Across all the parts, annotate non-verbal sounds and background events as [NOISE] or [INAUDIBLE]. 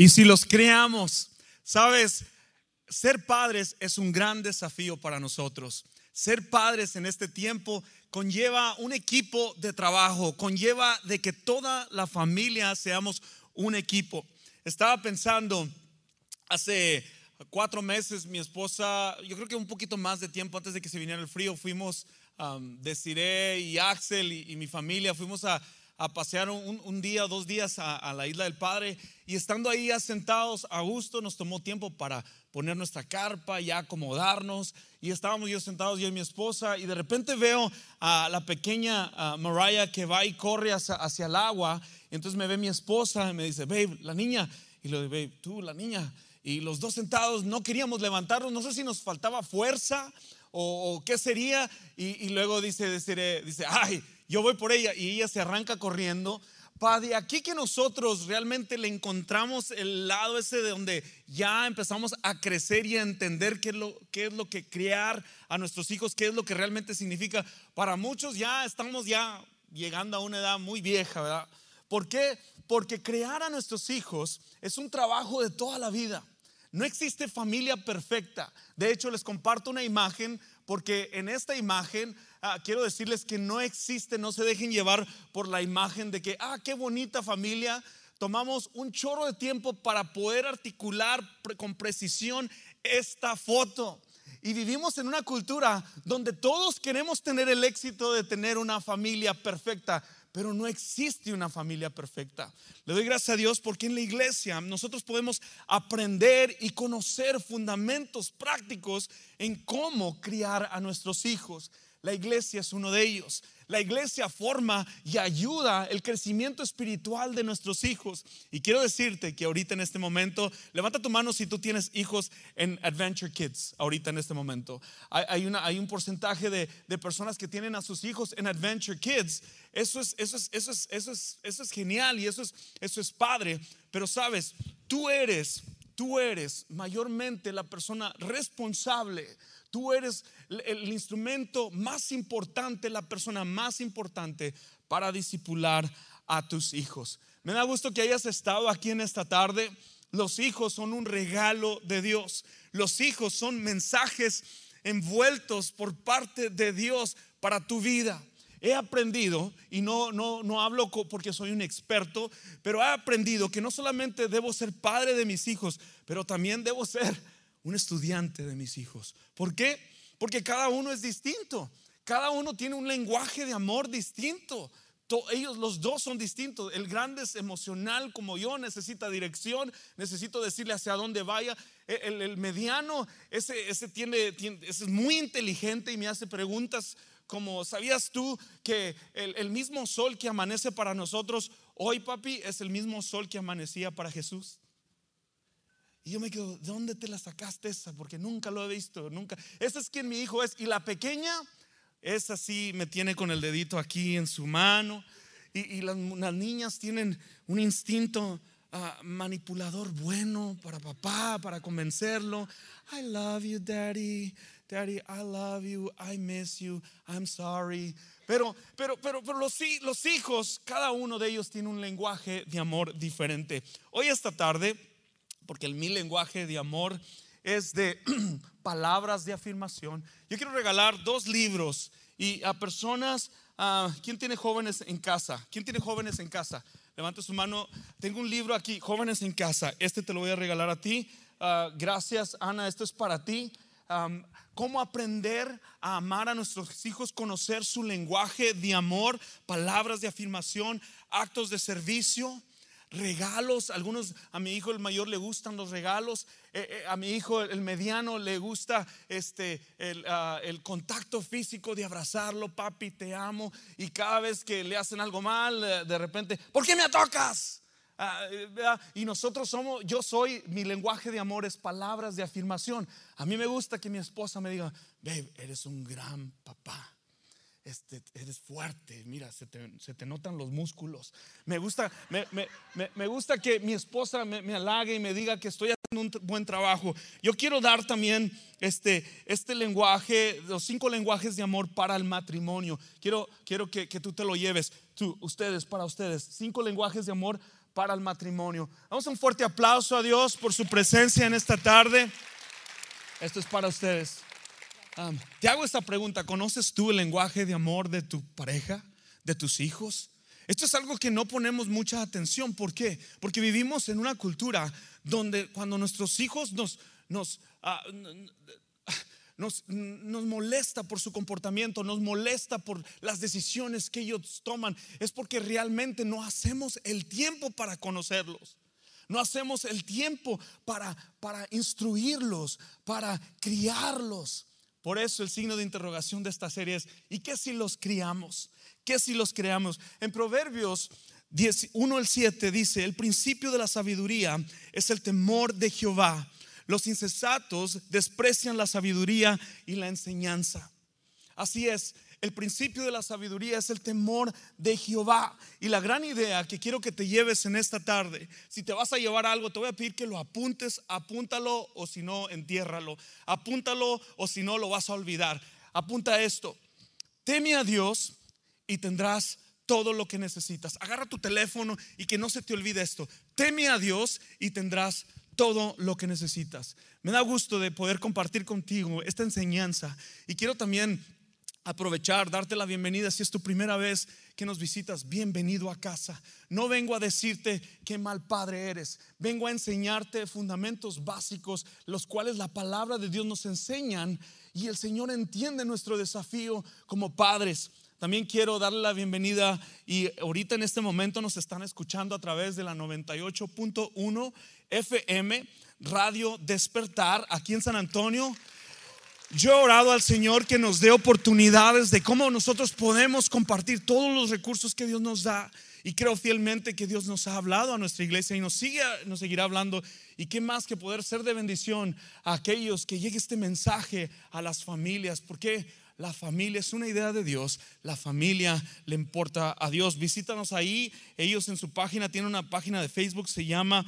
Y si los creamos, sabes, ser padres es un gran desafío para nosotros. Ser padres en este tiempo conlleva un equipo de trabajo, conlleva de que toda la familia seamos un equipo. Estaba pensando hace cuatro meses, mi esposa, yo creo que un poquito más de tiempo antes de que se viniera el frío, fuimos, um, Desiree y Axel y, mi familia, fuimos a, pasear un, día dos días a, a, la isla del Padre y estando ahí sentados a gusto nos tomó tiempo para poner nuestra carpa y acomodarnos. Y estábamos yo sentados, yo y mi esposa, y de repente veo a la pequeña Mariah que va y corre hacia, el agua. entonces me ve mi esposa y me dice, babe, la niña. Y le digo, babe, tú, la niña. Y los dos sentados no queríamos levantarnos, no sé si nos faltaba fuerza o, qué sería. Y, luego dice, dice, dice, ay, yo voy por ella. Y ella se arranca corriendo para de aquí que nosotros realmente le encontramos el lado ese de donde ya empezamos a crecer y a entender qué es lo, qué es lo que criar a nuestros hijos, qué es lo que realmente significa. Para muchos ya estamos ya llegando a una edad muy vieja, ¿verdad? ¿Por qué? Porque crear a nuestros hijos es un trabajo de toda la vida. No existe familia perfecta. De hecho, les comparto una imagen porque en esta imagen Ah, quiero decirles que no existe, no se dejen llevar por la imagen de que, ah, qué bonita familia. Tomamos un chorro de tiempo para poder articular con precisión esta foto. Y vivimos en una cultura donde todos queremos tener el éxito de tener una familia perfecta, pero no existe una familia perfecta. Le doy gracias a Dios porque en la iglesia nosotros podemos aprender y conocer fundamentos prácticos en cómo criar a nuestros hijos. La iglesia es uno de ellos. La iglesia forma y ayuda el crecimiento espiritual de nuestros hijos. Y quiero decirte que ahorita en este momento, levanta tu mano si tú tienes hijos en Adventure Kids, ahorita en este momento. Hay, un porcentaje de, personas que tienen a sus hijos en Adventure Kids. Eso es, eso es, eso es, eso es, eso es genial y eso es, eso es padre. Pero sabes, tú eres, tú eres mayormente la persona responsable Tú eres el instrumento más importante, la persona más importante para disipular a tus hijos. Me da gusto que hayas estado aquí en esta tarde. Los hijos son un regalo de Dios. Los hijos son mensajes envueltos por parte de Dios para tu vida. He aprendido, y no, no, no hablo porque soy un experto, pero he aprendido que no solamente debo ser padre de mis hijos, pero también debo ser un estudiante de mis hijos. ¿Por qué? Porque cada uno es distinto. Cada uno tiene un lenguaje de amor distinto. Ellos los dos son distintos. El grande es emocional como yo, necesita dirección, necesito decirle hacia dónde vaya. E, el, mediano, ese, ese, tiene, es muy inteligente y me hace preguntas como, ¿sabías tú que el, el mismo sol que amanece para nosotros hoy, papi, es el mismo sol que amanecía para Jesús? Y yo me quedo, ¿de dónde te la sacaste esa? Porque nunca lo he visto, nunca. Ese es quien mi hijo es. Y la pequeña, esa sí me tiene con el dedito aquí en su mano. Y, las, niñas tienen un instinto ah, manipulador bueno para papá, para convencerlo. I love you, daddy. Daddy, I love you. I miss you. I'm sorry. Pero, pero, pero, pero los, los hijos, cada uno de ellos tiene un lenguaje de amor diferente. Hoy esta tarde porque el mi lenguaje de amor es de [CLEARS THROAT] palabras de afirmación. Yo quiero regalar dos libros y a personas, uh, ¿quién tiene jóvenes en casa? ¿Quién tiene jóvenes en casa? Levante su mano. Tengo un libro aquí, jóvenes en casa. Este te lo voy a regalar a ti. Ah, gracias, Ana. Esto es para ti. cómo aprender a amar a nuestros hijos, conocer su lenguaje de amor, palabras de afirmación, actos de servicio regalos. Algunos, a mi hijo el mayor le gustan los regalos. Eh, eh, a mi hijo el mediano le gusta este, ah, el, contacto físico de abrazarlo, papi, te amo. Y cada vez que le hacen algo mal, eh, de repente, ¿por qué me tocas? Ah, y nosotros somos, yo soy, mi lenguaje de amor es palabras de afirmación. A mí me gusta que mi esposa me diga, babe, eres un gran papá este, eres fuerte, mira, se te, notan los músculos. Me gusta, me, gusta que mi esposa me, halague y me diga que estoy haciendo un buen trabajo. Yo quiero dar también este, este lenguaje, los cinco lenguajes de amor para el matrimonio. Quiero, quiero que, que tú te lo lleves, tú, ustedes, para ustedes, cinco lenguajes de amor para el matrimonio. Vamos a un fuerte aplauso a Dios por su presencia en esta tarde. Esto es para ustedes. Te hago esta pregunta, ¿conoces tú el lenguaje de amor de tu pareja, de tus hijos? Esto es algo que no ponemos mucha atención. ¿Por qué? Porque vivimos en una cultura donde cuando nuestros hijos nos, nos, ah, nos, nos, molesta por su comportamiento, nos molesta por las decisiones que ellos toman, es porque realmente no hacemos el tiempo para conocerlos. No hacemos el tiempo para, para instruirlos, para criarlos. Por eso el signo de interrogación de esta serie es, ¿y qué si los criamos? ¿Qué si los creamos? En Proverbios 1 al 7 dice, el principio de la sabiduría es el temor de Jehová los insensatos desprecian la sabiduría y la enseñanza. Así es, el principio de la sabiduría es el temor de Jehová. Y la gran idea que quiero que te lleves en esta tarde, si te vas a llevar algo, te voy a pedir que lo apuntes, apúntalo o si no, entiérralo. Apúntalo o si no, lo vas a olvidar. Apunta esto. Teme a Dios y tendrás todo lo que necesitas. Agarra tu teléfono y que no se te olvide esto. Teme a Dios y tendrás todo lo que necesitas. Me da gusto de poder compartir contigo esta enseñanza y quiero también aprovechar, darte la bienvenida si es tu primera vez que nos visitas, bienvenido a casa. No vengo a decirte qué mal padre eres, vengo a enseñarte fundamentos básicos, los cuales la palabra de Dios nos enseñan y el Señor entiende nuestro desafío como padres. También quiero darle la bienvenida y ahorita en este momento nos están escuchando a través de la 98.1 FM Radio Despertar aquí en San Antonio. Yo he orado al Señor que nos dé oportunidades de cómo nosotros podemos compartir todos los recursos que Dios nos da. Y creo fielmente que Dios nos ha hablado a nuestra iglesia y nos, sigue, nos seguirá hablando. Y qué más que poder ser de bendición a aquellos que llegue este mensaje a las familias. Porque la familia es una idea de Dios, la familia le importa a Dios. Visítanos ahí, ellos en su página tienen una página de Facebook, se llama,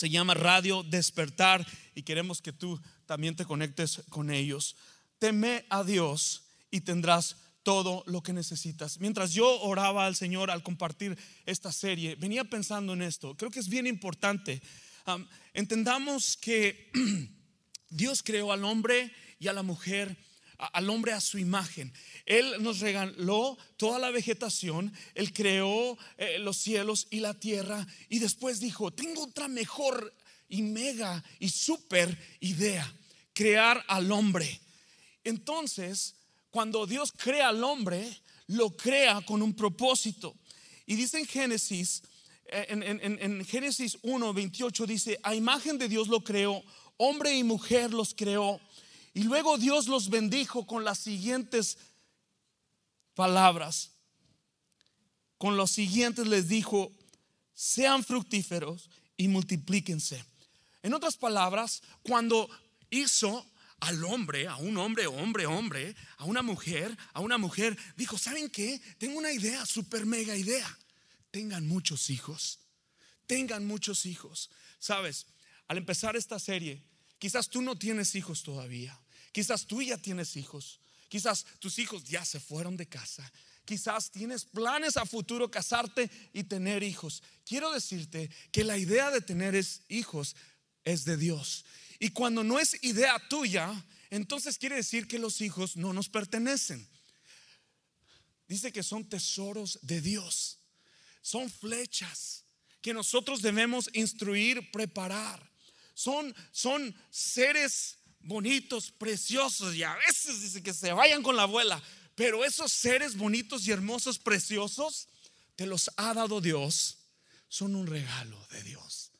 se llama Radio Despertar y queremos que tú también te conectes con ellos. Teme a Dios y tendrás todo lo que necesitas. Mientras yo oraba al Señor al compartir esta serie, venía pensando en esto. Creo que es bien importante. entendamos que [CLEARS THROAT] Dios creó al hombre y a la mujer al hombre a su imagen. Él nos regaló toda la vegetación, Él creó eh, los cielos y la tierra y después dijo, tengo otra mejor y mega y super idea, crear al hombre. Entonces, cuando Dios crea al hombre, lo crea con un propósito. Y dice en Génesis, eh, en, en Génesis 1, 28 dice, a imagen de Dios lo creó, hombre y mujer los creó. Y luego Dios los bendijo con las siguientes palabras. Con los siguientes les dijo, sean fructíferos y multiplíquense. En otras palabras, cuando hizo al hombre, a un hombre, hombre, hombre, a una mujer, a una mujer, dijo, ¿saben qué? Tengo una idea, super mega idea. Tengan muchos hijos. Tengan muchos hijos. Sabes, al empezar esta serie, Quizás tú no tienes hijos todavía. Quizás tú ya tienes hijos. Quizás tus hijos ya se fueron de casa. Quizás tienes planes a futuro casarte y tener hijos. Quiero decirte que la idea de tener hijos es de Dios. Y cuando no es idea tuya, entonces quiere decir que los hijos no nos pertenecen. Dice que son tesoros de Dios. Son flechas que nosotros debemos instruir, preparar. Son, son seres bonitos, preciosos y a veces dice que se vayan con la abuela. Pero esos seres bonitos y hermosos, preciosos, te los ha dado Dios. Son un regalo de Dios.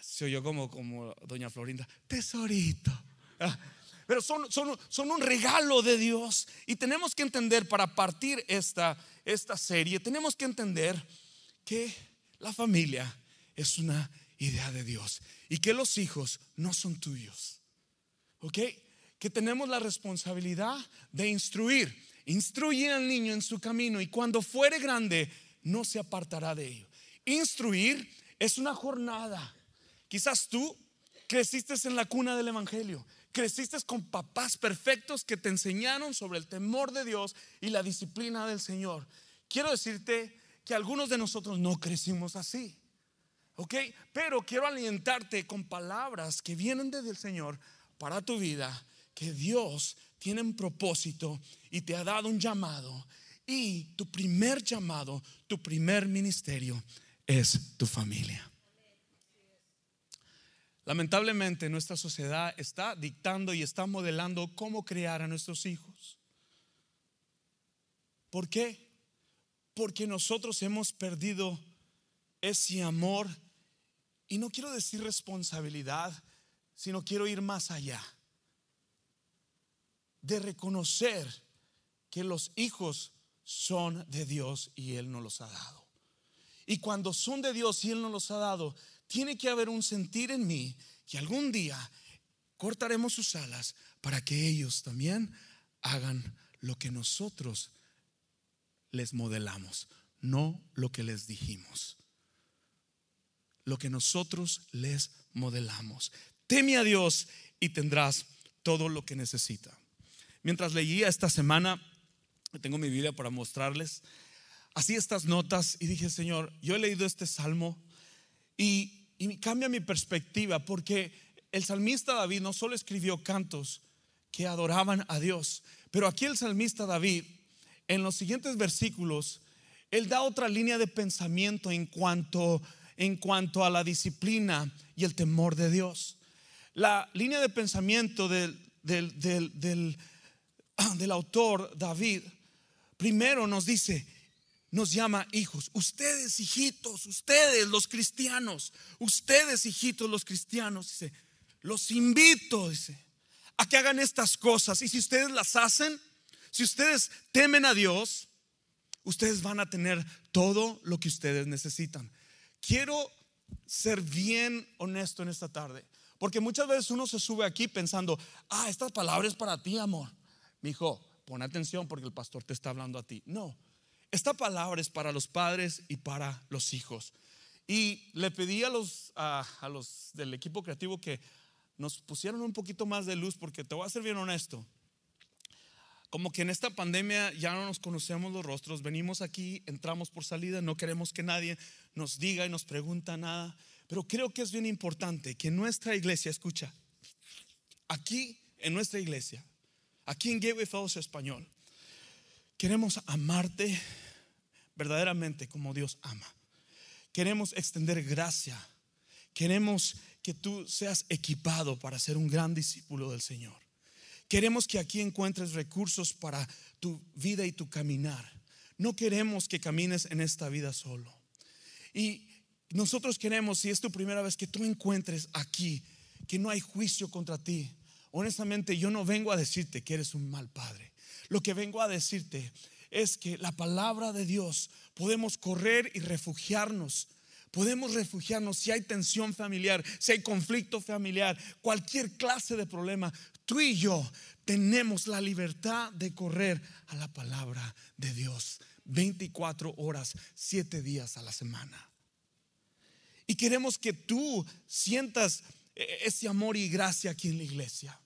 Se oyó como, como doña Florinda, tesorito. Ah, pero son, son, son, un regalo de Dios. Y tenemos que entender, para partir esta, esta serie, tenemos que entender que la familia es una idea de Dios y que los hijos no son tuyos. ¿Ok? Que tenemos la responsabilidad de instruir. Instruye al niño en su camino y cuando fuere grande no se apartará de ello. Instruir es una jornada. Quizás tú creciste en la cuna del Evangelio. Creciste con papás perfectos que te enseñaron sobre el temor de Dios y la disciplina del Señor. Quiero decirte que algunos de nosotros no crecimos así. ¿Ok? Pero quiero alientarte con palabras que vienen desde el Señor para tu vida, que Dios tiene un propósito y te ha dado un llamado. Y tu primer llamado, tu primer ministerio es tu familia. Lamentablemente nuestra sociedad está dictando y está modelando cómo criar a nuestros hijos. ¿Por qué? Porque nosotros hemos perdido ese amor y no quiero decir responsabilidad, sino quiero ir más allá de reconocer que los hijos son de Dios y Él nos los ha dado. Y cuando son de Dios y Él nos los ha dado, tiene que haber un sentir en mí que algún día cortaremos sus alas para que ellos también hagan lo que nosotros les modelamos, no lo que les dijimos. Lo que nosotros les modelamos. Teme a Dios y tendrás todo lo que necesita. Mientras leía esta semana, tengo mi Biblia para mostrarles, así estas notas y dije, Señor, yo he leído este salmo y, cambia mi perspectiva porque el salmista David no solo escribió cantos que adoraban a Dios, pero aquí el salmista David, en los siguientes versículos, él da otra línea de pensamiento en cuanto, en cuanto a la disciplina y el temor de Dios. La línea de pensamiento del, del, del, [CLEARS THROAT] del autor David, primero nos dice, nos llama hijos. Ustedes, hijitos, ustedes los cristianos, ustedes, hijitos los cristianos, dice, los invito, dice, a que hagan estas cosas. Y si ustedes las hacen, si ustedes temen a Dios, ustedes van a tener todo lo que ustedes necesitan. Quiero ser bien honesto en esta tarde, porque muchas veces uno se sube aquí pensando, ah, estas palabras es para ti, amor. Mi hijo, pon atención porque el pastor te está hablando a ti. No, esta palabra es para los padres y para los hijos. Y le pedí a los, a, los del equipo creativo que nos pusieran un poquito más de luz porque te voy a ser bien honesto. Como que en esta pandemia ya no nos conocemos los rostros, venimos aquí, entramos por salida, no queremos que nadie nos diga y nos pregunta nada, pero creo que es bien importante que nuestra iglesia, escucha, aquí en nuestra iglesia, aquí en Gateway Fellowship Español, Queremos amarte verdaderamente como Dios ama. Queremos extender gracia. Queremos que tú seas equipado para ser un gran discípulo del Señor. Queremos que aquí encuentres recursos para tu vida y tu caminar. No queremos que camines en esta vida solo. Y nosotros queremos, si es tu primera vez, que tú encuentres aquí que no hay juicio contra ti. Honestamente, yo no vengo a decirte que eres un mal padre. Lo que vengo a decirte es que la palabra de Dios podemos correr y refugiarnos. Podemos refugiarnos si hay tensión familiar, si hay conflicto familiar, cualquier clase de problema. Tú y yo tenemos la libertad de correr a la palabra de Dios 24 horas, 7 días a la semana. Y queremos que tú sientas ese amor y gracia aquí en la iglesia.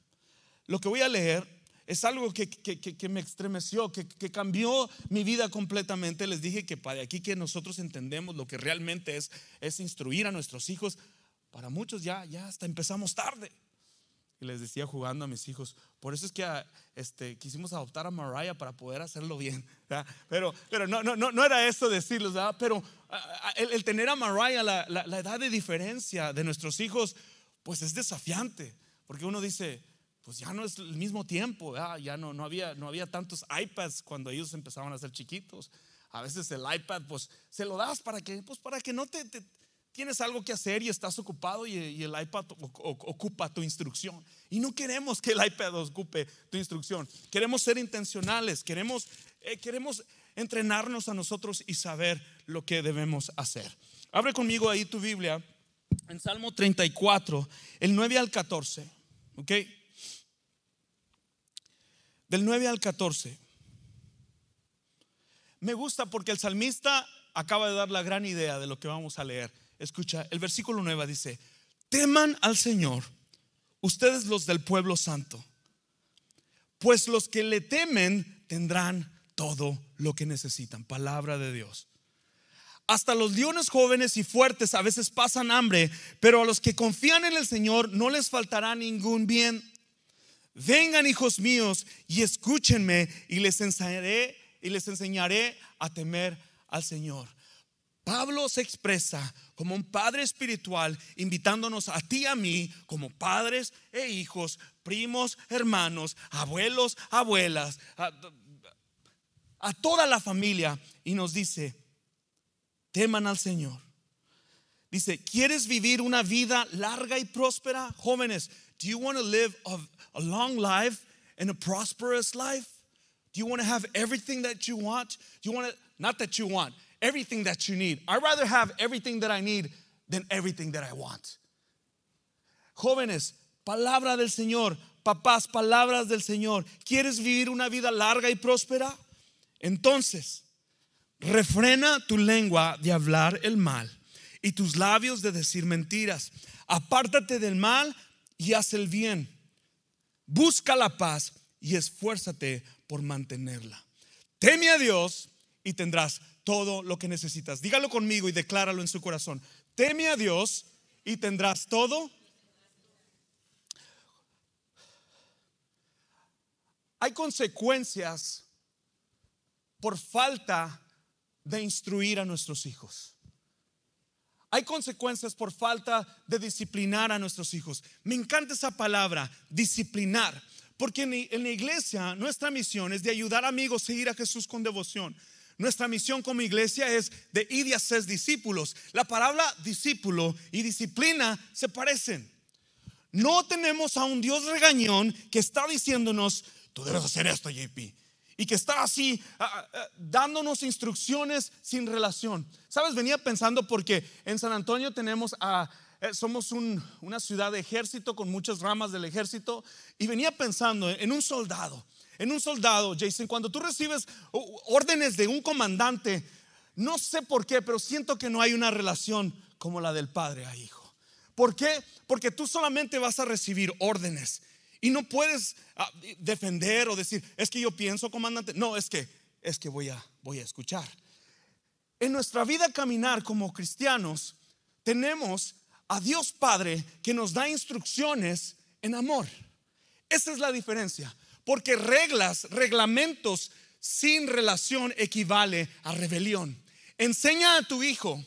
Lo que voy a leer es algo que, me estremeció, que, cambió mi vida completamente. Les dije que para aquí que nosotros entendemos lo que realmente es, es instruir a nuestros hijos. Para muchos ya, ya hasta empezamos tarde. Y les decía jugando a mis hijos, por eso es que ah, este, quisimos adoptar a Mariah para poder hacerlo bien. [LAUGHS] Pero, pero no, no, no, era eso decirles, pero ah, ah, el, tener a Mariah, la, la edad de diferencia de nuestros hijos, pues es desafiante. Porque uno dice, pues ya no es el mismo tiempo, ya no, no, había, no había tantos iPads cuando ellos empezaban a ser chiquitos. A veces el iPad, pues se lo das para que, pues para que no te, tienes algo que hacer y estás ocupado y, el iPad ocupa tu instrucción. Y no queremos que el iPad ocupe tu instrucción. Queremos ser intencionales, queremos, eh, queremos entrenarnos a nosotros y saber lo que debemos hacer. Abre conmigo ahí tu Biblia en Salmo 34, el 9 al 14. ¿Ok? del 9 al 14. Me gusta porque el salmista acaba de dar la gran idea de lo que vamos a leer. Escucha, el versículo 9 dice, teman al Señor, ustedes los del pueblo santo, pues los que le temen tendrán todo lo que necesitan. Palabra de Dios. hasta los leones jóvenes y fuertes a veces pasan hambre, pero a los que confían en el Señor no les faltará ningún bien. Vengan hijos míos y escúchenme y les enseñaré y les enseñaré a temer al Señor. Pablo se expresa como un padre espiritual, invitándonos a ti y a mí como padres e hijos, primos, hermanos, abuelos, abuelas, a, toda la familia, y nos dice, teman al Señor. Dice, ¿quieres vivir una vida larga y próspera? Jóvenes, do you want to live a, a long life and a prosperous life? Do you want to have everything that you want? Do you want to, not that you want, everything that you need. I'd rather have everything that I need than everything that I want. Jóvenes, palabra del Señor. Papás, palabras del Señor. ¿Quieres vivir una vida larga y próspera? Entonces, refrena tu lengua de hablar el mal y tus labios de decir mentiras. Apártate del mal y haz el bien. Busca la paz y esfuérzate por mantenerla. Teme a Dios y tendrás todo lo que necesitas. Dígalo conmigo y decláralo en su corazón. Teme a Dios y tendrás todo. Hay consecuencias por falta de instruir a nuestros hijos. Hay consecuencias por falta de disciplinar a nuestros hijos. Me encanta esa palabra, disciplinar, porque en, la iglesia nuestra misión es de ayudar a amigos a seguir a Jesús con devoción. Nuestra misión como iglesia es de ir y hacer discípulos. La palabra discípulo y disciplina se parecen. No tenemos a un Dios regañón que está diciéndonos, tú debes hacer esto, JP. Y que está así dándonos instrucciones sin relación. Sabes, venía pensando porque en San Antonio tenemos a, eh, somos una ciudad de ejército con muchas ramas del ejército. Y venía pensando en un soldado en un soldado, Jason, cuando tú recibes órdenes de un comandante, no sé por qué, pero siento que no hay una relación como la del padre a hijo. ¿Por qué? Porque tú solamente vas a recibir órdenes y no puedes ah, defender o decir, es que yo pienso, comandante. No, es que es que voy a voy a escuchar. En nuestra vida caminar como cristianos tenemos a Dios Padre que nos da instrucciones en amor. Esa es la diferencia. Porque reglas, reglamentos sin relación equivale a rebelión. Enseña a tu hijo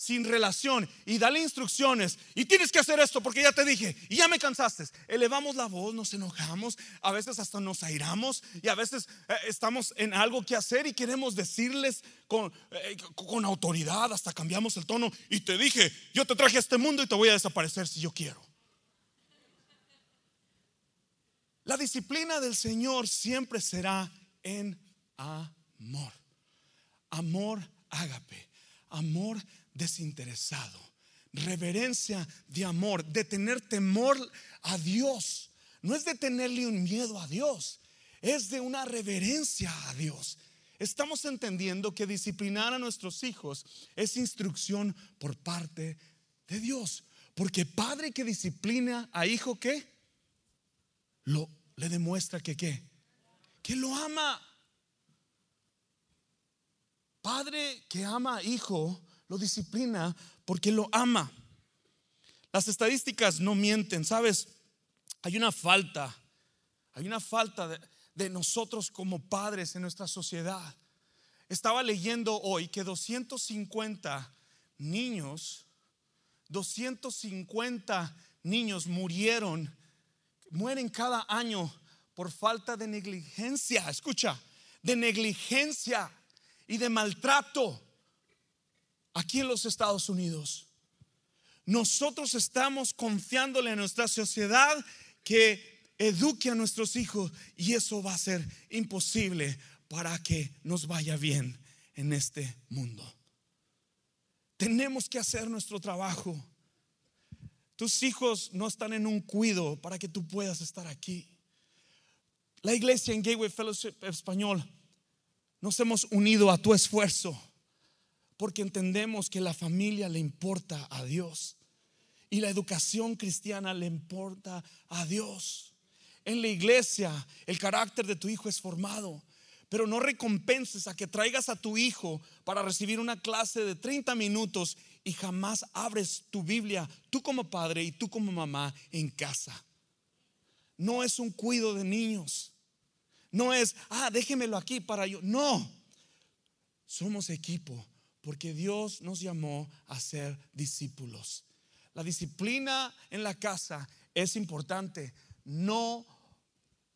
sin relación y dale instrucciones y tienes que hacer esto porque ya te dije y ya me cansaste. Elevamos la voz, nos enojamos, a veces hasta nos airamos y a veces eh, estamos en algo que hacer y queremos decirles con, eh, con autoridad, hasta cambiamos el tono y te dije, yo te traje a este mundo y te voy a desaparecer si yo quiero. La disciplina del Señor siempre será en amor. Amor ágape, amor desinteresado, reverencia de amor, de tener temor a Dios. No es de tenerle un miedo a Dios, es de una reverencia a Dios. Estamos entendiendo que disciplinar a nuestros hijos es instrucción por parte de Dios. Porque padre que disciplina a hijo, ¿qué? Lo le demuestra que qué? Que lo ama. Padre que ama a hijo lo disciplina porque lo ama. Las estadísticas no mienten, ¿sabes? Hay una falta, hay una falta de, de nosotros como padres en nuestra sociedad. Estaba leyendo hoy que 250 niños, 250 niños murieron mueren cada año por falta de negligencia, escucha, de negligencia y de maltrato aquí en los Estados Unidos. Nosotros estamos confiándole a nuestra sociedad que eduque a nuestros hijos y eso va a ser imposible para que nos vaya bien en este mundo. Tenemos que hacer nuestro trabajo. Tus hijos no están en un cuido para que tú puedas estar aquí. La iglesia en Gateway Fellowship Español nos hemos unido a tu esfuerzo porque entendemos que la familia le importa a Dios y la educación cristiana le importa a Dios. En la iglesia el carácter de tu hijo es formado, pero no recompenses a que traigas a tu hijo para recibir una clase de 30 minutos y jamás abres tu Biblia, tú como padre y tú como mamá en casa. No es un cuido de niños. No es, ah, déjemelo aquí para yo. No, somos equipo porque Dios nos llamó a ser discípulos. La disciplina en la casa es importante. No,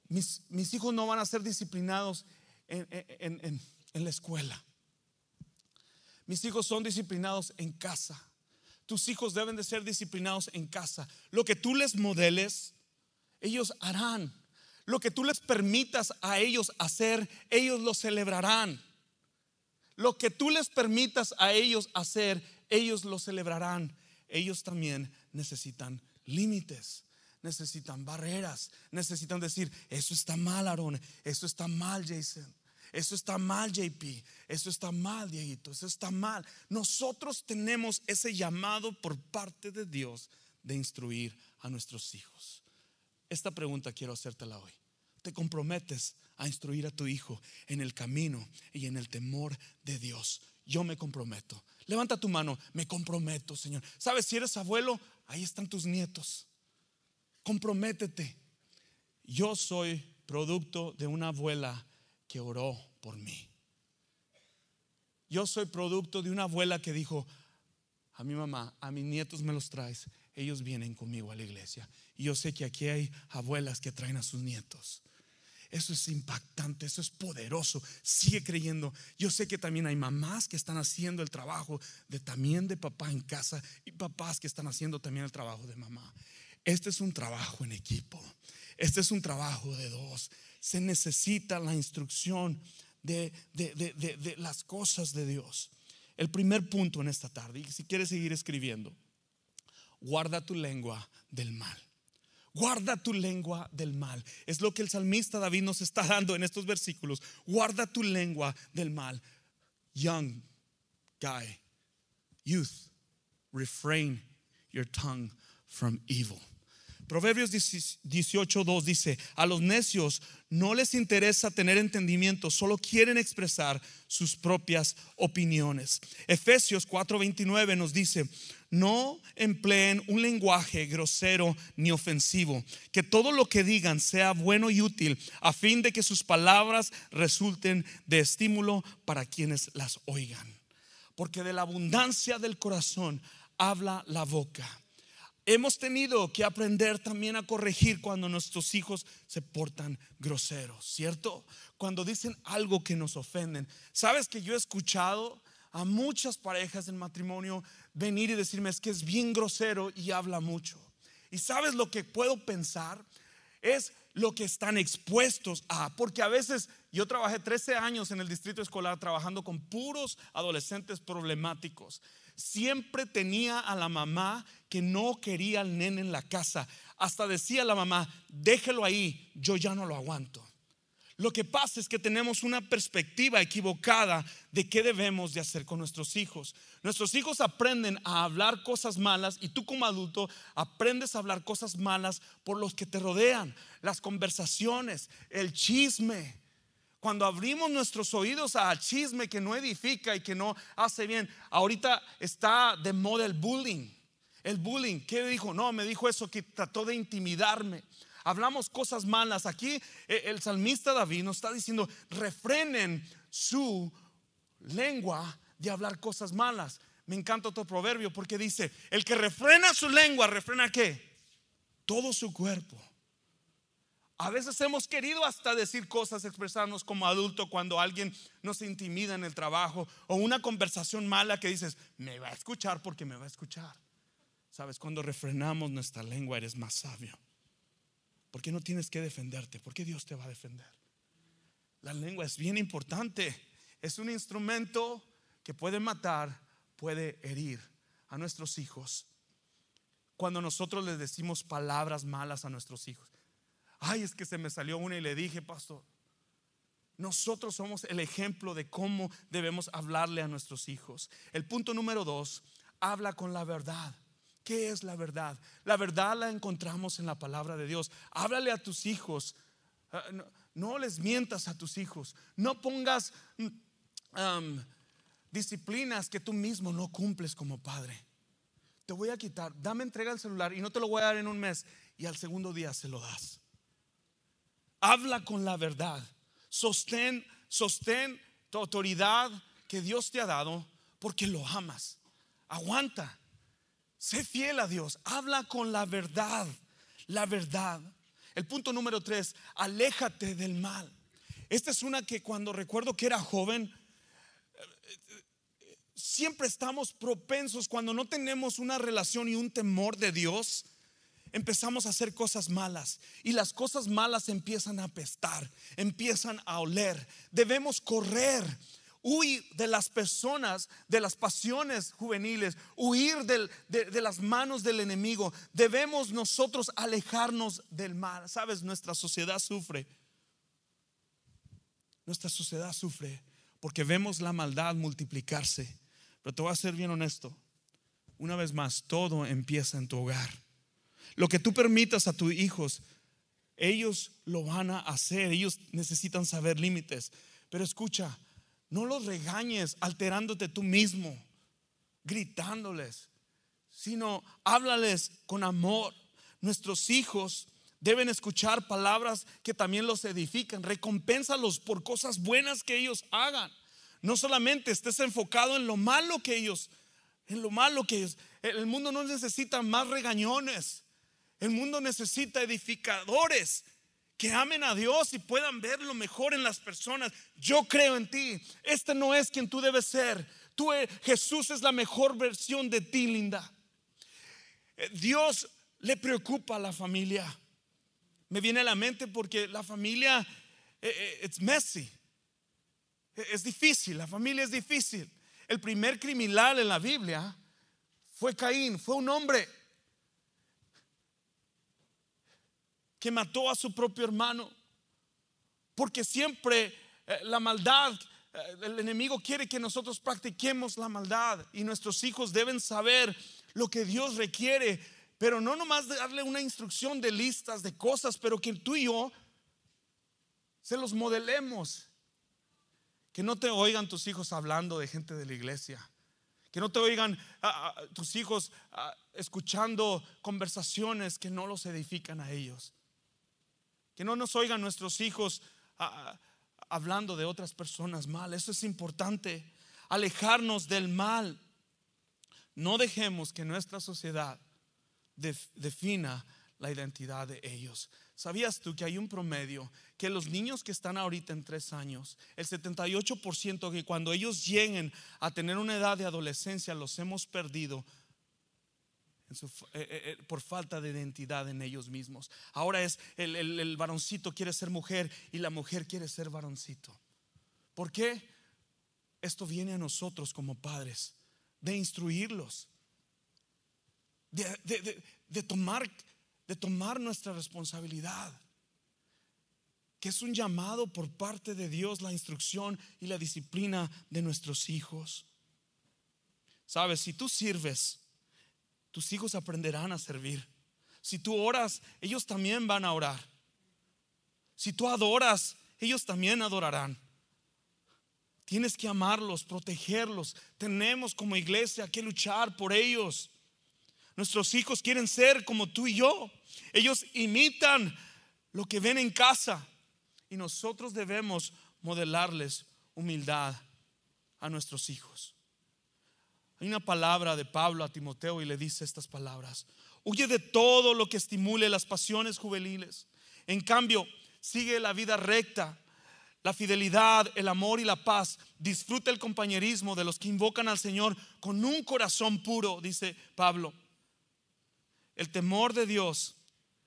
mis, mis hijos no van a ser disciplinados en, la escuela. Mis hijos son disciplinados en casa. Tus hijos deben de ser disciplinados en casa. Lo que tú les modeles, ellos harán. Lo que tú les permitas a ellos hacer, ellos lo celebrarán. Lo que tú les permitas a ellos hacer, ellos lo celebrarán. Ellos también necesitan límites, necesitan barreras, necesitan decir, eso está mal, Aaron, eso está mal, Jason. Eso está mal, JP. Eso está mal, Dieguito. Eso está mal. Nosotros tenemos ese llamado por parte de Dios de instruir a nuestros hijos. Esta pregunta quiero hacértela hoy. ¿Te comprometes a instruir a tu hijo en el camino y en el temor de Dios? Yo me comprometo. Levanta tu mano. Me comprometo, Señor. ¿Sabes? Si eres abuelo, ahí están tus nietos. Comprométete. Yo soy producto de una abuela que oró por mí. Yo soy producto de una abuela que dijo a mi mamá, a mis nietos me los traes, ellos vienen conmigo a la iglesia. Y yo sé que aquí hay abuelas que traen a sus nietos. Eso es impactante, eso es poderoso. Sigue creyendo. Yo sé que también hay mamás que están haciendo el trabajo de también de papá en casa y papás que están haciendo también el trabajo de mamá. Este es un trabajo en equipo. Este es un trabajo de dos se necesita la instrucción de, las cosas de Dios. El primer punto en esta tarde, y si quieres seguir escribiendo, guarda tu lengua del mal. Guarda tu lengua del mal. Es lo que el salmista David nos está [LAUGHS] dando en estos versículos. Guarda tu lengua del mal. Young guy, youth, refrain your tongue from evil. Proverbios 18.2 dice, a los necios no les interesa tener entendimiento, solo quieren expresar sus propias opiniones. Efesios 4.29 nos dice, no empleen un lenguaje grosero ni ofensivo, que todo lo que digan sea bueno y útil, a fin de que sus palabras resulten de estímulo para quienes las oigan. Porque de la abundancia del corazón habla la boca. Hemos tenido que aprender también a corregir cuando nuestros hijos se portan groseros, ¿cierto? Cuando dicen algo que nos ofenden. Sabes que yo he escuchado a muchas parejas en matrimonio venir y decirme es que es bien grosero y habla mucho. Y sabes lo que puedo pensar es lo que están expuestos a, porque a veces yo trabajé 13 años en el distrito escolar trabajando con puros adolescentes problemáticos siempre tenía a la mamá que no quería al nene en la casa. Hasta decía la mamá, déjelo ahí, yo ya no lo aguanto. Lo que pasa es que tenemos una perspectiva equivocada de qué debemos de hacer con nuestros hijos. Nuestros hijos aprenden a hablar cosas malas y tú como adulto aprendes a hablar cosas malas por los que te rodean, las conversaciones, el chisme. Cuando abrimos nuestros oídos al chisme que no edifica y que no hace bien, ahorita está de moda el bullying. El bullying, ¿qué dijo? No, me dijo eso que trató de intimidarme. Hablamos cosas malas. Aquí eh, el salmista David nos está diciendo, refrenen su lengua de hablar cosas malas. Me encanta otro proverbio porque dice, el que refrena su lengua, refrena qué? Todo su cuerpo. A veces hemos querido hasta decir cosas, expresarnos como adulto cuando alguien nos intimida en el trabajo o una conversación mala que dices, me va a escuchar porque me va a escuchar. Sabes, cuando refrenamos nuestra lengua eres más sabio. Porque no tienes que defenderte, porque Dios te va a defender. La lengua es bien importante. Es un instrumento que puede matar, puede herir a nuestros hijos. Cuando nosotros les decimos palabras malas a nuestros hijos. Ay, es que se me salió una y le dije, pastor. Nosotros somos el ejemplo de cómo debemos hablarle a nuestros hijos. El punto número dos, habla con la verdad. ¿Qué es la verdad? La verdad la encontramos en la palabra de Dios. Háblale a tus hijos. Ah, no les mientas a tus hijos. No pongas mm, disciplinas que tú mismo no cumples como padre. Te voy a quitar, dame entrega el celular y no te lo voy a dar en un mes y al segundo día se lo das. Habla con la verdad. Sostén, sostén tu autoridad que Dios te ha dado porque lo amas. Aguanta. Sé fiel a Dios. Habla con la verdad. La verdad. El punto número tres, aléjate del mal. Esta es una que cuando recuerdo que era joven, siempre estamos propensos cuando no tenemos una relación y un temor de Dios. Empezamos a hacer cosas malas y las cosas malas empiezan a apestar, empiezan a oler. Debemos correr huir de las personas, de las pasiones juveniles, huir de, de, las manos del enemigo. Debemos nosotros alejarnos del mal. Sabes, nuestra sociedad sufre. Nuestra sociedad sufre porque vemos la maldad multiplicarse. Pero te voy a ser bien honesto. Una vez más, todo empieza en tu hogar. Lo que tú permitas a tus hijos, ellos lo van a hacer. Ellos necesitan saber límites. Pero escucha, no los regañes alterándote tú mismo, gritándoles, sino háblales con amor. Nuestros hijos deben escuchar palabras que también los edifican. Recompénsalos por cosas buenas que ellos hagan. No solamente estés enfocado en lo malo que ellos, en lo malo que ellos. El mundo no necesita más regañones. El mundo necesita edificadores que amen a Dios y puedan ver lo mejor en las personas. Yo creo en ti. Este no es quien tú debes ser. Tú, eh, Jesús es la mejor versión de ti, linda. Eh, Dios le preocupa a la familia. Me viene a la mente porque la familia eh, es messy. Es difícil, la familia es difícil. El primer criminal en la Biblia fue Caín, fue un hombre que mató a su propio hermano. Porque siempre eh, la maldad, eh, el enemigo quiere que nosotros practiquemos la maldad y nuestros hijos deben saber lo que Dios requiere, pero no nomás darle una instrucción de listas de cosas, pero que tú y yo se los modelemos. Que no te oigan tus hijos hablando de gente de la iglesia. Que no te oigan tus hijos escuchando conversaciones que no los edifican a ellos. Que no nos oigan nuestros hijos hablando de otras personas mal. Eso es importante. Alejarnos del mal. No dejemos que nuestra sociedad defina la identidad de ellos. ¿Sabías tú que hay un promedio que los niños que están ahorita en tres años, el 78% que cuando ellos lleguen a tener una edad de adolescencia los hemos perdido eh, eh, eh, por falta de identidad en ellos mismos. Ahora es el, el, varoncito quiere ser mujer y la mujer quiere ser varoncito. ¿Por qué? Esto viene a nosotros como padres, de instruirlos, de, de, tomar, de tomar nuestra responsabilidad, que es un llamado por parte de Dios la instrucción y la disciplina de nuestros hijos. Sabes, si tú sirves, tus hijos aprenderán a servir. Si tú oras, ellos también van a orar. Si tú adoras, ellos también adorarán. Tienes que amarlos, protegerlos. Tenemos como iglesia que luchar por ellos. Nuestros hijos quieren ser como tú y yo. Ellos imitan lo que ven en casa. Y nosotros debemos modelarles humildad a nuestros hijos. Hay una palabra de Pablo a Timoteo y le dice estas palabras. Huye de todo lo que estimule las pasiones juveniles. En cambio, sigue la vida recta, la fidelidad, el amor y la paz. Disfruta el compañerismo de los que invocan al Señor con un corazón puro, dice Pablo. El temor de Dios,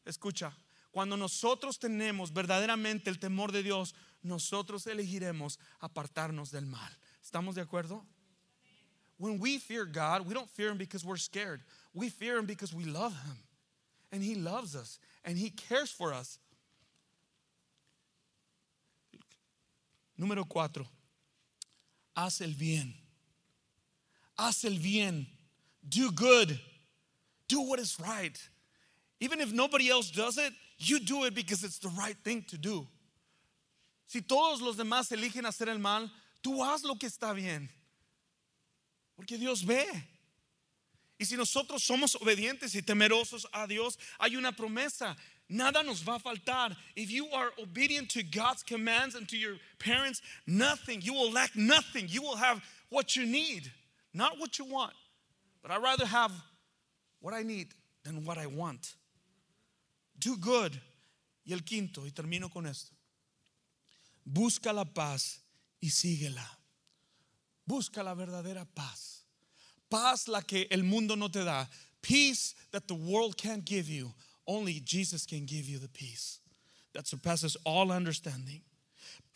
escucha, cuando nosotros tenemos verdaderamente el temor de Dios, nosotros elegiremos apartarnos del mal. ¿Estamos de acuerdo? When we fear God, we don't fear Him because we're scared. We fear Him because we love Him. And He loves us and He cares for us. Número cuatro, haz el bien. Haz el bien. Do good. Do what is right. Even if nobody else does it, you do it because it's the right thing to do. Si todos los demás eligen hacer el mal, tú haz lo que está bien. Porque Dios ve. Y si nosotros somos obedientes y temerosos a Dios, hay una promesa. Nada nos va a faltar. If you are obedient to God's commands and to your parents, nothing, you will lack nothing. You will have what you need, not what you want. But I'd rather have what I need than what I want. Do good. Y el quinto, y termino con esto. Busca la paz y síguela. Busca la verdadera paz. Paz la que el mundo no te da. Peace that the world can't give you. Only Jesus can give you the peace that surpasses all understanding.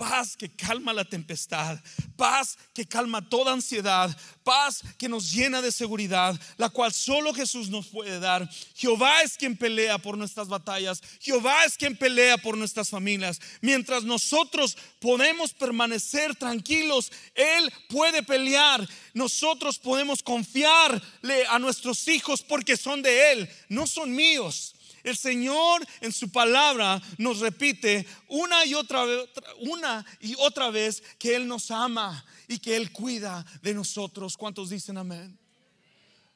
Paz que calma la tempestad, paz que calma toda ansiedad, paz que nos llena de seguridad, la cual solo Jesús nos puede dar. Jehová es quien pelea por nuestras batallas, Jehová es quien pelea por nuestras familias. Mientras nosotros podemos permanecer tranquilos, Él puede pelear. Nosotros podemos confiarle a nuestros hijos porque son de Él, no son míos. El Señor en su palabra nos repite una y otra vez, una y otra vez que Él nos ama y que Él cuida de nosotros. ¿Cuántos dicen amén?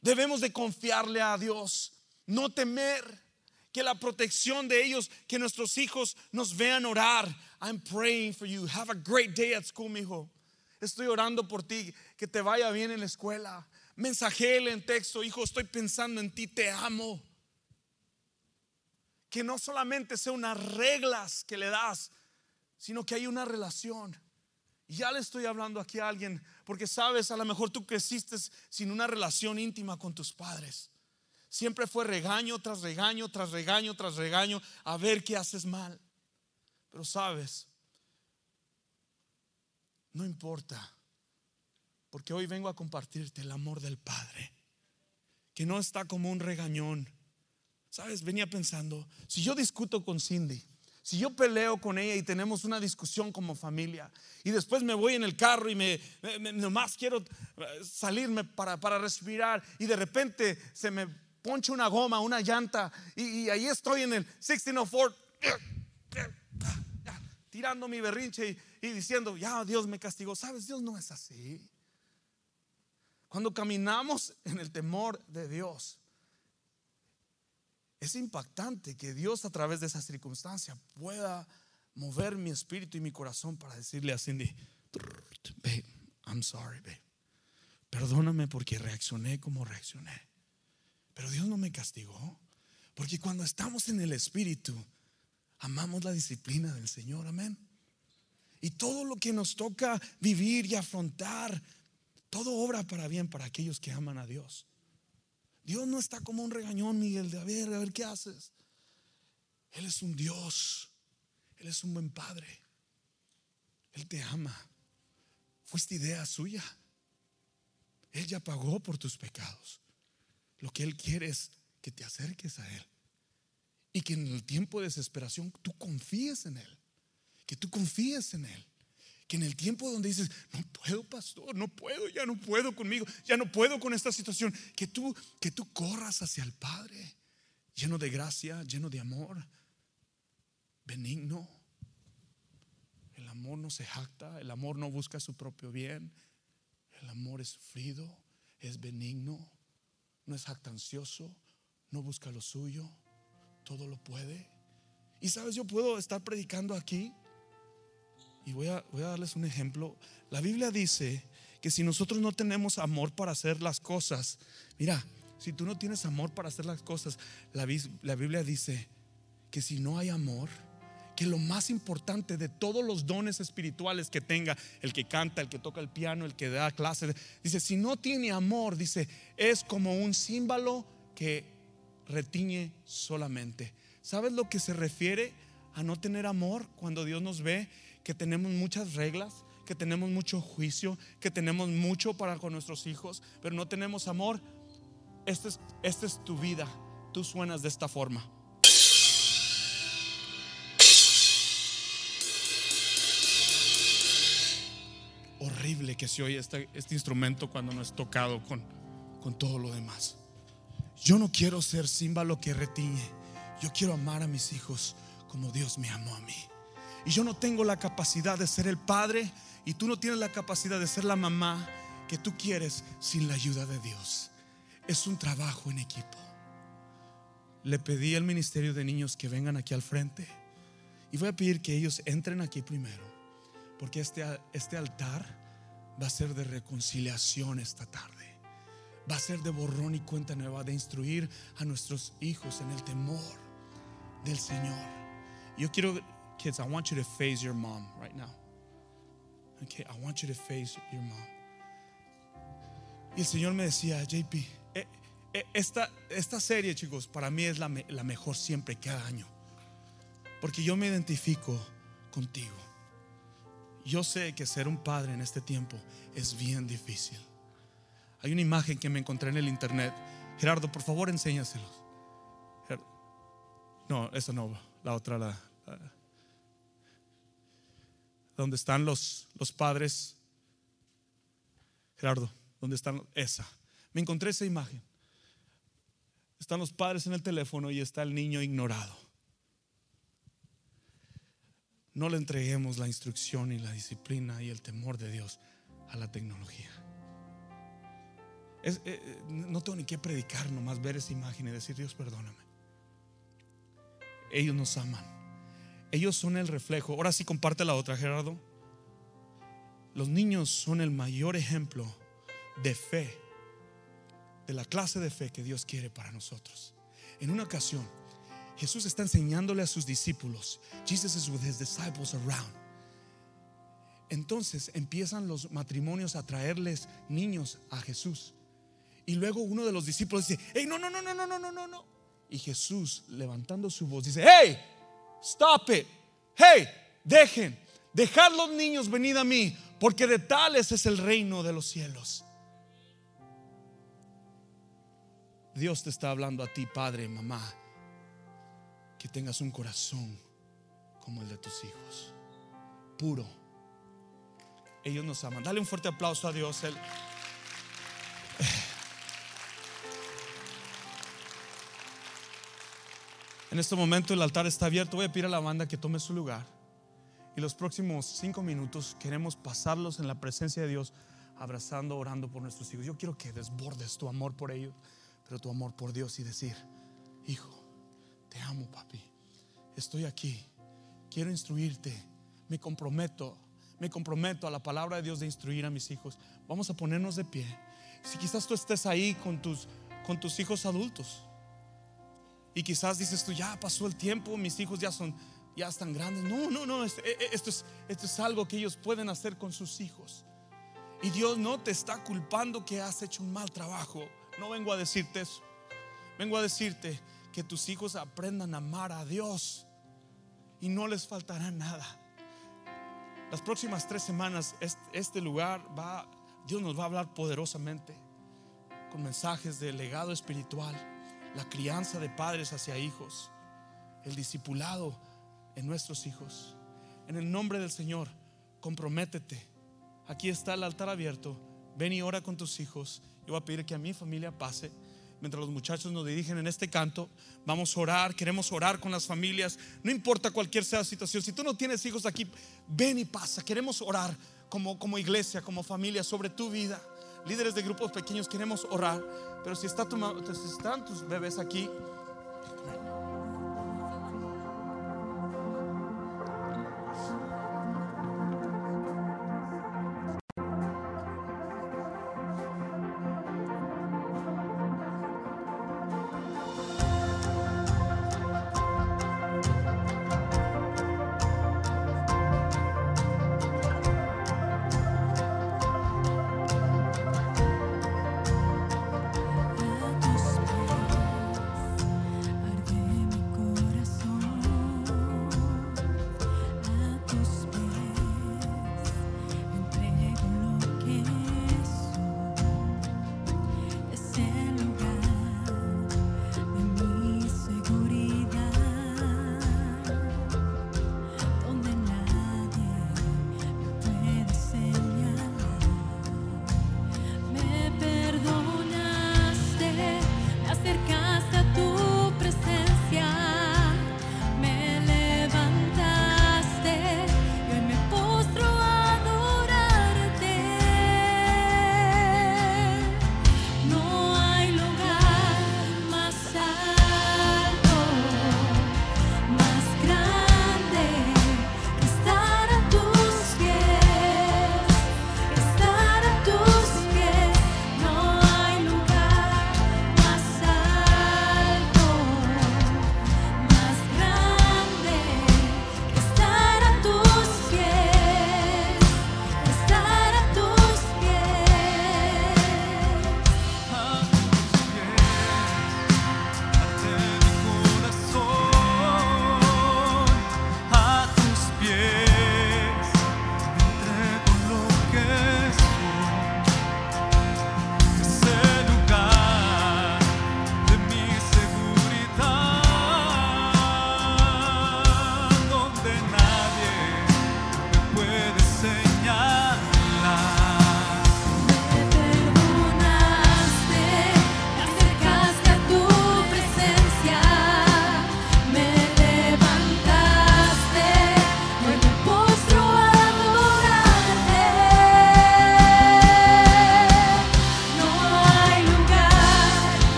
Debemos de confiarle a Dios, no temer que la protección de ellos, que nuestros hijos nos vean orar. I'm praying for you. Have a great day at school, hijo. Estoy orando por ti, que te vaya bien en la escuela. Mensajele en texto, hijo, estoy pensando en ti, te amo que no solamente sea unas reglas que le das, sino que hay una relación. ya le estoy hablando aquí a alguien, porque sabes, a lo mejor tú creciste sin una relación íntima con tus padres. Siempre fue regaño tras regaño, tras regaño, tras regaño, a ver qué haces mal. Pero sabes, no importa, porque hoy vengo a compartirte el amor del Padre, que no está como un regañón Sabes, venía pensando, si yo discuto con Cindy, si yo peleo con ella y tenemos una discusión como familia y después me voy en el carro y me, nomás quiero eh, salirme para, para, respirar y de repente se me poncha una goma, una llanta y, ahí estoy en el 1604 tirando mi berrinche y, y diciendo, ya Dios me castigó. Sabes, Dios no es así. Cuando caminamos en el temor de Dios, es impactante que Dios a través de esa circunstancia pueda mover mi espíritu y mi corazón para decirle a Cindy, babe, I'm sorry, babe. Perdóname porque reaccioné como reaccioné. Pero Dios no me castigó. Porque cuando estamos en el espíritu, amamos la disciplina del Señor, amén. Y todo lo que nos toca vivir y afrontar, todo obra para bien para aquellos que aman a Dios. Dios no está como un regañón, Miguel, de a ver, a ver qué haces. Él es un Dios. Él es un buen padre. Él te ama. Fuiste idea suya. Él ya pagó por tus pecados. Lo que Él quiere es que te acerques a Él. Y que en el tiempo de desesperación tú confíes en Él. Que tú confíes en Él que en el tiempo donde dices, no puedo, pastor, no puedo, ya no puedo conmigo, ya no puedo con esta situación, que tú, que tú corras hacia el Padre, lleno de gracia, lleno de amor, benigno. El amor no se jacta, el amor no busca su propio bien, el amor es fluido, es benigno, no es jactancioso, no busca lo suyo, todo lo puede. Y sabes, yo puedo estar predicando aquí y voy a, voy a darles un ejemplo. La Biblia dice que si nosotros no tenemos amor para hacer las cosas, mira, si tú no tienes amor para hacer las cosas, la, la Biblia dice que si no hay amor, que lo más importante de todos los dones espirituales que tenga, el que canta, el que toca el piano, el que da clases, dice, si no tiene amor, dice, es como un símbolo que retiñe solamente. ¿Sabes lo que se refiere a no tener amor cuando Dios nos ve? Que tenemos muchas reglas, que tenemos mucho juicio, que tenemos mucho para con nuestros hijos, pero no tenemos amor. Esta es, esta es tu vida. Tú suenas de esta forma. Horrible que se oye este, este instrumento cuando no es tocado con, con todo lo demás. Yo no quiero ser símbolo que retiñe. Yo quiero amar a mis hijos como Dios me amó a mí. Y yo no tengo la capacidad de ser el padre y tú no tienes la capacidad de ser la mamá que tú quieres sin la ayuda de Dios. Es un trabajo en equipo. Le pedí al ministerio de niños que vengan aquí al frente y voy a pedir que ellos entren aquí primero, porque este, este altar va a ser de reconciliación esta tarde. Va a ser de borrón y cuenta nueva, de instruir a nuestros hijos en el temor del Señor. Yo quiero, kids, I want you to face your mom right now. Okay, I want you to face your mom. Y el Señor me decía, JP, eh, eh, esta, esta serie, chicos, para mí es la, la mejor siempre, cada año. Porque yo me identifico contigo. Yo sé que ser un padre en este tiempo es bien difícil. Hay una imagen que me encontré en el internet. Gerardo, por favor, enséñaselos. No, esa no, la otra, la, donde están los, los padres. Gerardo, ¿dónde están? Esa. Me encontré esa imagen. Están los padres en el teléfono y está el niño ignorado. No le entreguemos la instrucción y la disciplina y el temor de Dios a la tecnología. Eh, eh, no tengo ni que predicar, nomás ver esa imagen y decir, Dios, perdóname. Ellos nos aman. Ellos son el reflejo. Ahora sí comparte la otra, Gerardo. Los niños son el mayor ejemplo de fe, de la clase de fe que Dios quiere para nosotros. En una ocasión, Jesús está enseñándole a sus discípulos. Jesus is with his disciples around. Entonces empiezan los matrimonios a traerles niños a Jesús. Y luego uno de los discípulos dice, hey, no, no, no, no, no, no, no, no. Y Jesús, levantando su voz, dice, hey, stop it. Hey, dejen, dejad los niños, venid a mí, porque de tales es el reino de los cielos. Dios te está hablando a ti, padre, mamá, que tengas un corazón como el de tus hijos, puro. Ellos nos aman. Dale un fuerte aplauso a Dios. Él. En este momento el altar está abierto. Voy a pedir a la banda que tome su lugar. Y los próximos cinco minutos queremos pasarlos en la presencia de Dios, abrazando, orando por nuestros hijos. Yo quiero que desbordes tu amor por ellos, pero tu amor por Dios y decir, hijo, te amo papi, estoy aquí, quiero instruirte, me comprometo, me comprometo a la palabra de Dios de instruir a mis hijos. Vamos a ponernos de pie. Si quizás tú estés ahí con tus, con tus hijos adultos y quizás dices tú, ya pasó el tiempo, mis hijos ya son, ya están grandes. No, no, no, esto, e, e, esto, es, esto es algo que ellos pueden hacer con sus hijos. Y Dios no te está culpando que has hecho un mal trabajo. No vengo a decirte eso. Vengo a decirte que tus hijos aprendan a amar a Dios y no les faltará nada. Las próximas tres semanas este lugar va, Dios nos va a hablar poderosamente con mensajes de legado espiritual la crianza de padres hacia hijos, el discipulado en nuestros hijos. En el nombre del Señor, comprométete. Aquí está el altar abierto. Ven y ora con tus hijos. Yo voy a pedir que a mi familia pase. Mientras los muchachos nos dirigen en este canto, vamos a orar, queremos orar con las familias. No importa cualquier sea la situación. Si tú no tienes hijos aquí, ven y pasa. Queremos orar como, como iglesia, como familia sobre tu vida líderes de grupos pequeños, queremos orar. Pero si, si están tus bebés aquí,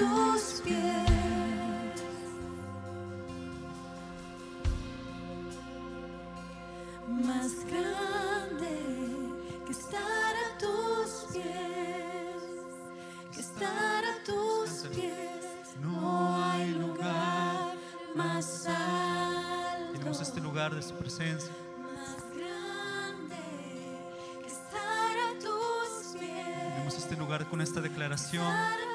tus pies. Más grande que estar a tus pies, que estar a tus pies. No hay lugar más alto. Tenemos este lugar de su presencia. Más grande que estar tus pies. Tenemos este lugar con esta declaración.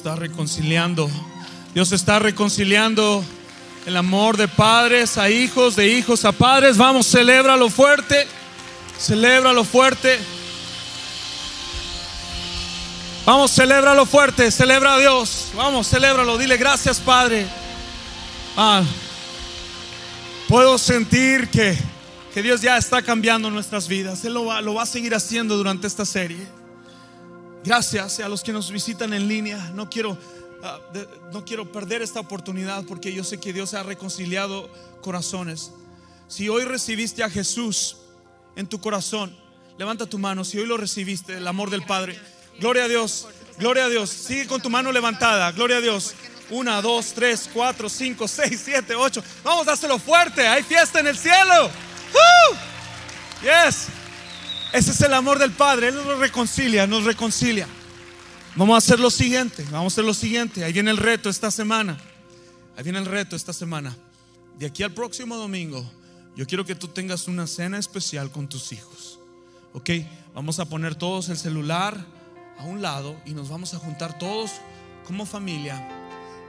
Está reconciliando. Dios está reconciliando el amor de padres a hijos, de hijos a padres. Vamos, celébralo fuerte. Celébralo fuerte. Vamos, celébralo fuerte. Celebra a Dios. Vamos, celébralo. Dile gracias, Padre. Ah, puedo sentir que, que Dios ya está cambiando nuestras vidas. Él lo va, lo va a seguir haciendo durante esta serie. Gracias a los que nos visitan en línea. No quiero, ah, no quiero perder esta oportunidad porque yo sé que Dios ha reconciliado corazones. Si hoy recibiste a Jesús en tu corazón, levanta tu mano. Si hoy lo recibiste, el amor del Padre. Gloria a Dios, gloria a Dios. Sigue con tu mano levantada. Gloria a Dios. Una, dos, tres, cuatro, cinco, seis, siete, ocho. Vamos hacerlo fuerte. Hay fiesta en el cielo. Yes. Ese es el amor del Padre. Él nos reconcilia, nos reconcilia. Vamos a hacer lo siguiente. Vamos a hacer lo siguiente. Ahí viene el reto esta semana. Ahí viene el reto esta semana. De aquí al próximo domingo, yo quiero que tú tengas una cena especial con tus hijos. ¿Ok? Vamos a poner todos el celular a un lado y nos vamos a juntar todos como familia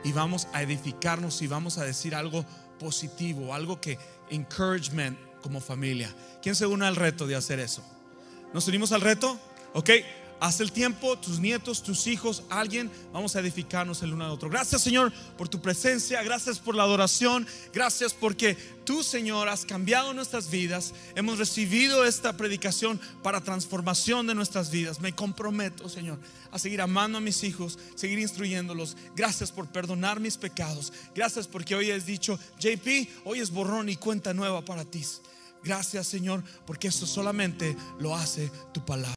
y vamos a edificarnos y vamos a decir algo positivo, algo que encouragement como familia. ¿Quién se une al reto de hacer eso? ¿Nos unimos al reto? ¿Ok? Haz el tiempo, tus nietos, tus hijos, alguien, vamos a edificarnos el uno al otro. Gracias Señor por tu presencia, gracias por la adoración, gracias porque tú Señor has cambiado nuestras vidas, hemos recibido esta predicación para transformación de nuestras vidas. Me comprometo Señor a seguir amando a mis hijos, seguir instruyéndolos. Gracias por perdonar mis pecados, gracias porque hoy has dicho, JP, hoy es borrón y cuenta nueva para ti. Gracias Señor porque eso solamente lo hace tu palabra.